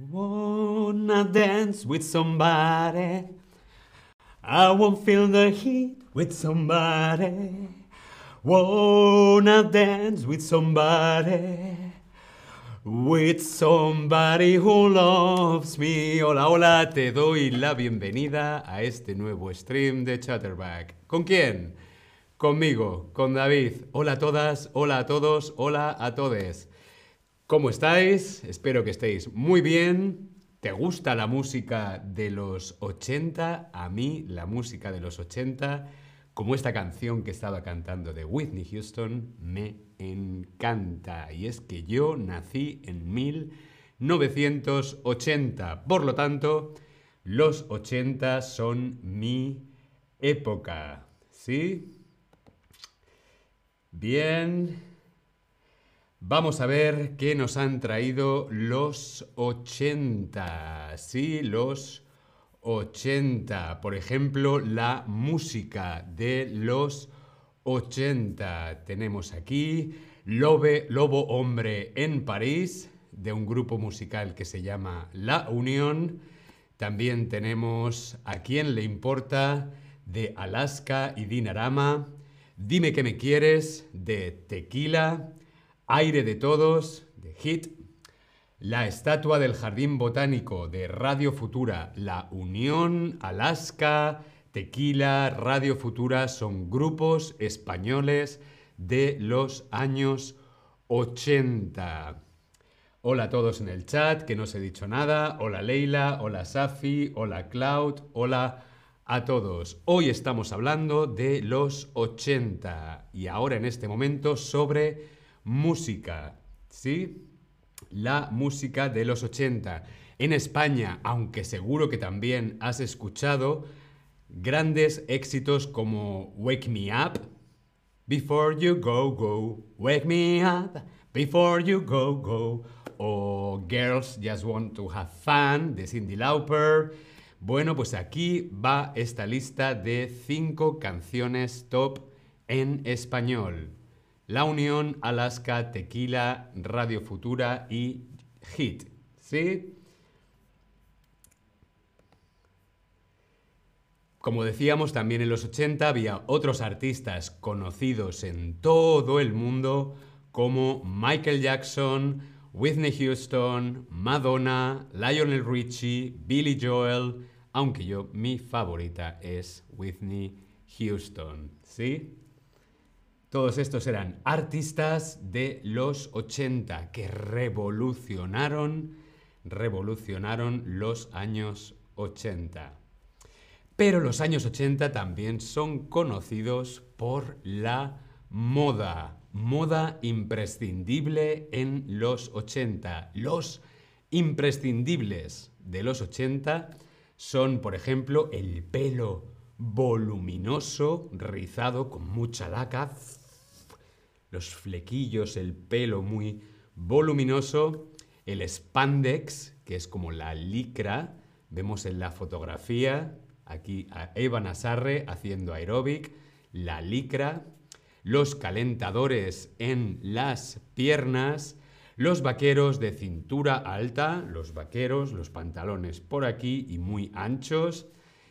Wanna dance with somebody. I won't feel the heat with somebody. Wanna dance with somebody. With somebody who loves me. Hola, hola, te doy la bienvenida a este nuevo stream de Chatterback. ¿Con quién? Conmigo, con David. Hola a todas, hola a todos, hola a todes. ¿Cómo estáis? Espero que estéis muy bien. ¿Te gusta la música de los 80? A mí la música de los 80, como esta canción que estaba cantando de Whitney Houston, me encanta. Y es que yo nací en 1980. Por lo tanto, los 80 son mi época. ¿Sí? Bien. Vamos a ver qué nos han traído los 80. Sí, los 80. Por ejemplo, la música de los 80. Tenemos aquí Lobe, Lobo Hombre en París, de un grupo musical que se llama La Unión. También tenemos A quién le importa, de Alaska y Dinarama. Dime que me quieres de Tequila, Aire de Todos de Hit, La Estatua del Jardín Botánico de Radio Futura, La Unión, Alaska, Tequila, Radio Futura son grupos españoles de los años 80. Hola a todos en el chat, que no os he dicho nada. Hola Leila, hola Safi, hola Cloud, hola a todos. Hoy estamos hablando de los 80 y ahora en este momento sobre música, ¿sí? La música de los 80. En España, aunque seguro que también has escuchado grandes éxitos como Wake Me Up, Before You Go Go, Wake Me Up, Before You Go Go, o Girls Just Want to Have Fun de Cindy Lauper, bueno, pues aquí va esta lista de cinco canciones top en español. La Unión, Alaska, Tequila, Radio Futura y Hit. ¿Sí? Como decíamos, también en los 80 había otros artistas conocidos en todo el mundo como Michael Jackson, Whitney Houston, Madonna, Lionel Richie, Billy Joel, aunque yo mi favorita es Whitney Houston, ¿sí? Todos estos eran artistas de los 80 que revolucionaron, revolucionaron los años 80. Pero los años 80 también son conocidos por la moda moda imprescindible en los 80. Los imprescindibles de los 80 son, por ejemplo, el pelo voluminoso, rizado con mucha laca, los flequillos, el pelo muy voluminoso, el spandex, que es como la licra, vemos en la fotografía aquí a Eva Nasarre haciendo aeróbic, la licra, los calentadores en las piernas, los vaqueros de cintura alta, los vaqueros, los pantalones por aquí y muy anchos,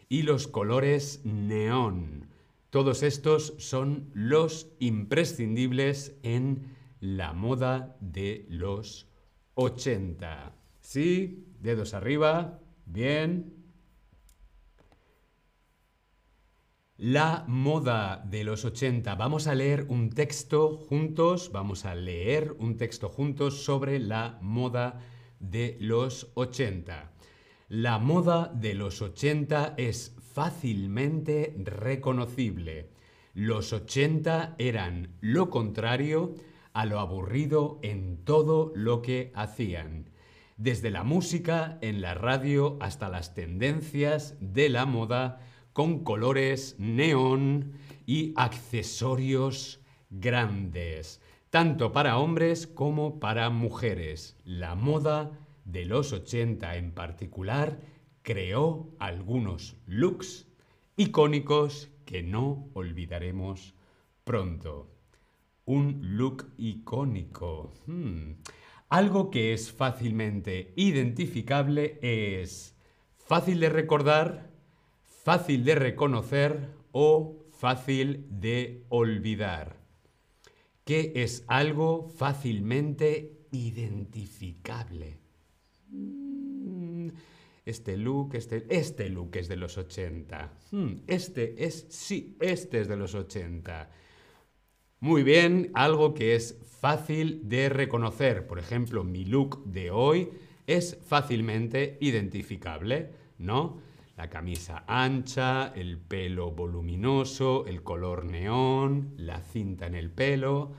y los colores neón. Todos estos son los imprescindibles en la moda de los 80. ¿Sí? Dedos arriba. Bien. La moda de los 80. Vamos a leer un texto juntos, vamos a leer un texto juntos sobre la moda de los 80. La moda de los 80 es fácilmente reconocible. Los 80 eran lo contrario a lo aburrido en todo lo que hacían. Desde la música en la radio hasta las tendencias de la moda, con colores neón y accesorios grandes, tanto para hombres como para mujeres. La moda de los 80 en particular creó algunos looks icónicos que no olvidaremos pronto. Un look icónico. Hmm. Algo que es fácilmente identificable es fácil de recordar, fácil de reconocer o fácil de olvidar. ¿Qué es algo fácilmente identificable? Mm, este look, este, este look es de los 80. Hmm, este es, sí, este es de los 80. Muy bien, algo que es fácil de reconocer. Por ejemplo, mi look de hoy es fácilmente identificable, ¿no? La camisa ancha, el pelo voluminoso, el color neón, la cinta en el pelo.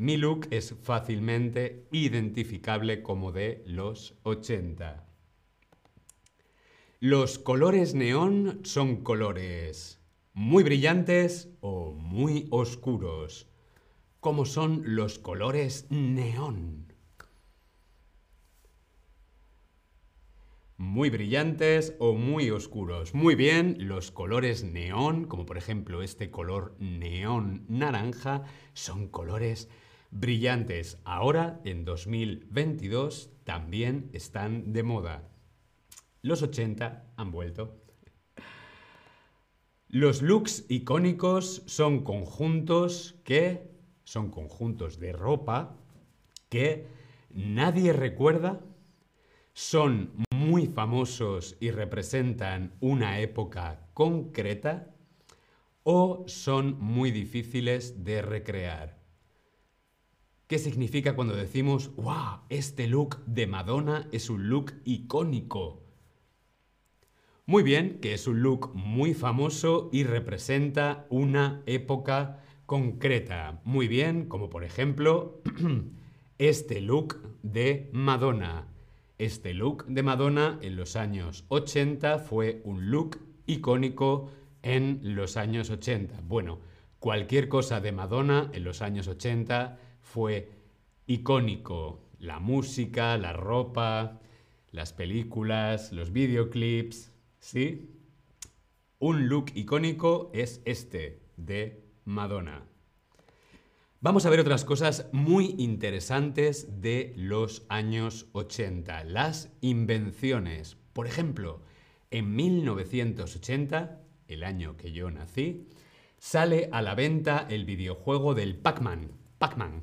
Mi look es fácilmente identificable como de los 80. Los colores neón son colores muy brillantes o muy oscuros. ¿Cómo son los colores neón? Muy brillantes o muy oscuros. Muy bien, los colores neón, como por ejemplo este color neón naranja, son colores brillantes. Ahora, en 2022, también están de moda. Los 80 han vuelto. Los looks icónicos son conjuntos que son conjuntos de ropa que nadie recuerda, son muy famosos y representan una época concreta o son muy difíciles de recrear. ¿Qué significa cuando decimos, wow, este look de Madonna es un look icónico? Muy bien, que es un look muy famoso y representa una época concreta. Muy bien, como por ejemplo este look de Madonna. Este look de Madonna en los años 80 fue un look icónico en los años 80. Bueno, cualquier cosa de Madonna en los años 80 fue icónico. La música, la ropa, las películas, los videoclips, ¿Sí? Un look icónico es este de Madonna. Vamos a ver otras cosas muy interesantes de los años 80, las invenciones. Por ejemplo, en 1980, el año que yo nací, sale a la venta el videojuego del Pac-Man. Pac-Man.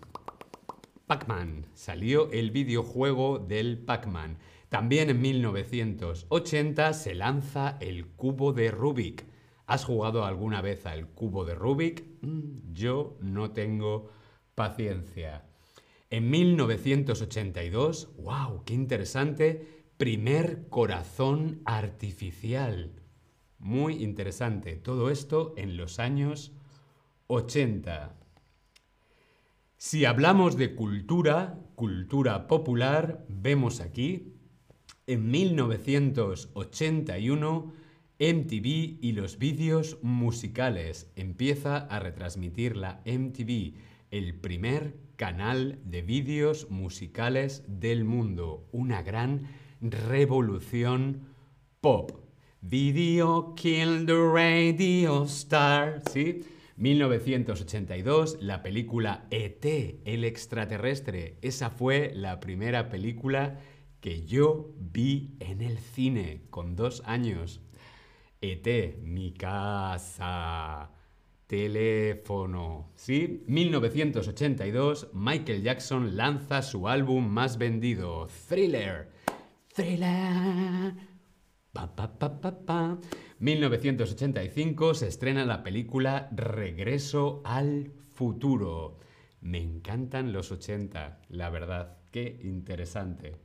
Pac-Man. Salió el videojuego del Pac-Man. También en 1980 se lanza el cubo de Rubik. ¿Has jugado alguna vez al cubo de Rubik? Mm, yo no tengo paciencia. En 1982, wow, qué interesante, primer corazón artificial. Muy interesante. Todo esto en los años 80. Si hablamos de cultura, cultura popular, vemos aquí en 1981, MTV y los vídeos musicales. Empieza a retransmitir la MTV, el primer canal de vídeos musicales del mundo. Una gran revolución pop. Video Kill the Radio Star, ¿sí? 1982, la película ET, el extraterrestre. Esa fue la primera película que yo vi en el cine con dos años. ET, mi casa, teléfono. ¿Sí? 1982, Michael Jackson lanza su álbum más vendido, Thriller. Thriller. Pa, pa, pa. 1985 se estrena la película Regreso al futuro. Me encantan los 80, la verdad. Qué interesante.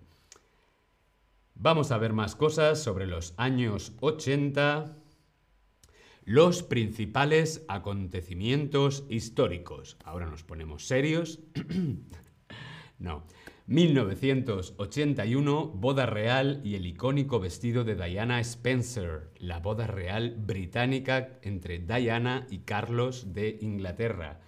Vamos a ver más cosas sobre los años 80. Los principales acontecimientos históricos. Ahora nos ponemos serios. no. 1981, boda real y el icónico vestido de Diana Spencer, la boda real británica entre Diana y Carlos de Inglaterra.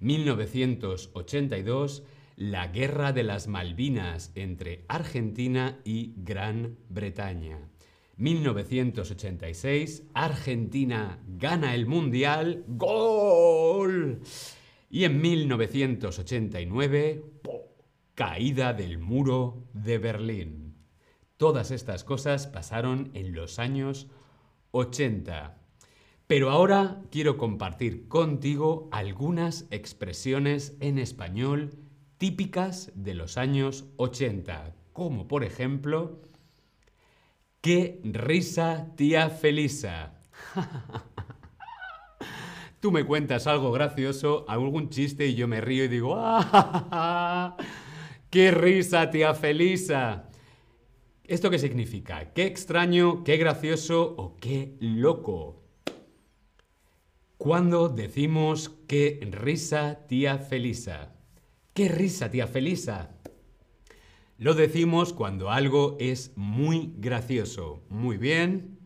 1982, la Guerra de las Malvinas entre Argentina y Gran Bretaña. 1986, Argentina gana el Mundial. ¡Gol! Y en 1989, caída del muro de Berlín. Todas estas cosas pasaron en los años 80. Pero ahora quiero compartir contigo algunas expresiones en español típicas de los años 80, como por ejemplo, ¡qué risa tía Felisa! Tú me cuentas algo gracioso, algún chiste y yo me río y digo, ¡ah! ¡Qué risa tía Felisa! ¿Esto qué significa? ¿Qué extraño, qué gracioso o qué loco? Cuando decimos qué risa tía Felisa. ¡Qué risa tía Felisa! Lo decimos cuando algo es muy gracioso. Muy bien.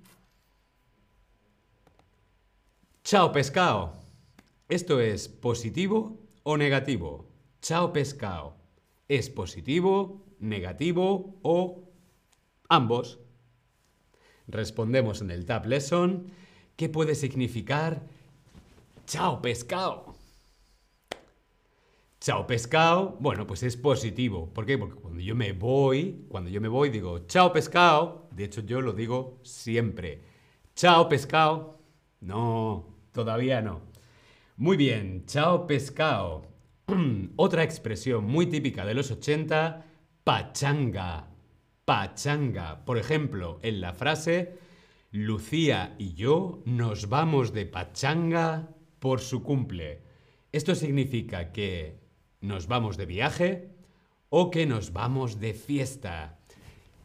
Chao pescado. ¿Esto es positivo o negativo? Chao pescado. ¿Es positivo, negativo o Ambos. Respondemos en el Tab Lesson. ¿Qué puede significar chao pescado? Chao pescado, bueno, pues es positivo. ¿Por qué? Porque cuando yo me voy, cuando yo me voy digo chao pescado, de hecho yo lo digo siempre. Chao pescado. No, todavía no. Muy bien, chao pescado. Otra expresión muy típica de los 80, pachanga pachanga. Por ejemplo, en la frase, Lucía y yo nos vamos de pachanga por su cumple. Esto significa que nos vamos de viaje o que nos vamos de fiesta.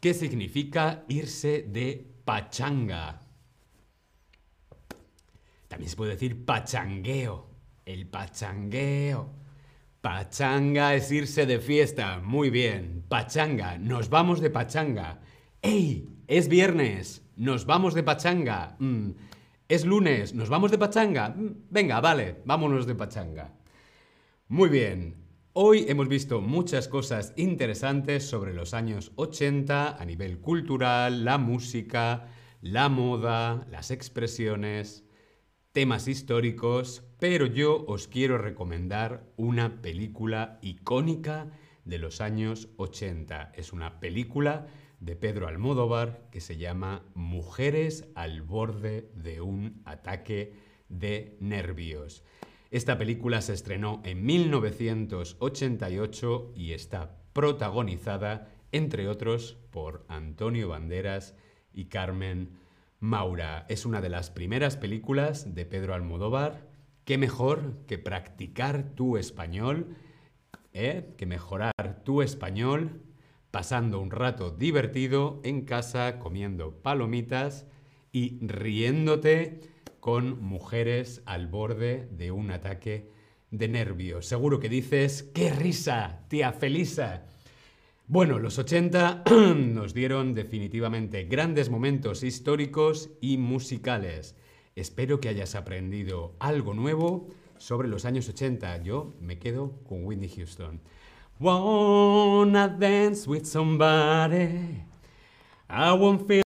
¿Qué significa irse de pachanga? También se puede decir pachangueo. El pachangueo. Pachanga es irse de fiesta. Muy bien. Pachanga. Nos vamos de pachanga. ¡Ey! Es viernes. Nos vamos de pachanga. Mm, es lunes. Nos vamos de pachanga. Mm, venga, vale. Vámonos de pachanga. Muy bien. Hoy hemos visto muchas cosas interesantes sobre los años 80 a nivel cultural, la música, la moda, las expresiones temas históricos, pero yo os quiero recomendar una película icónica de los años 80. Es una película de Pedro Almodóvar que se llama Mujeres al borde de un ataque de nervios. Esta película se estrenó en 1988 y está protagonizada, entre otros, por Antonio Banderas y Carmen Maura es una de las primeras películas de Pedro Almodóvar. ¿Qué mejor que practicar tu español? ¿eh? Que mejorar tu español pasando un rato divertido en casa, comiendo palomitas y riéndote con mujeres al borde de un ataque de nervios. Seguro que dices, ¡qué risa, tía Felisa! Bueno, los 80 nos dieron definitivamente grandes momentos históricos y musicales. Espero que hayas aprendido algo nuevo sobre los años 80. Yo me quedo con Whitney Houston. Wanna dance with somebody. I won't feel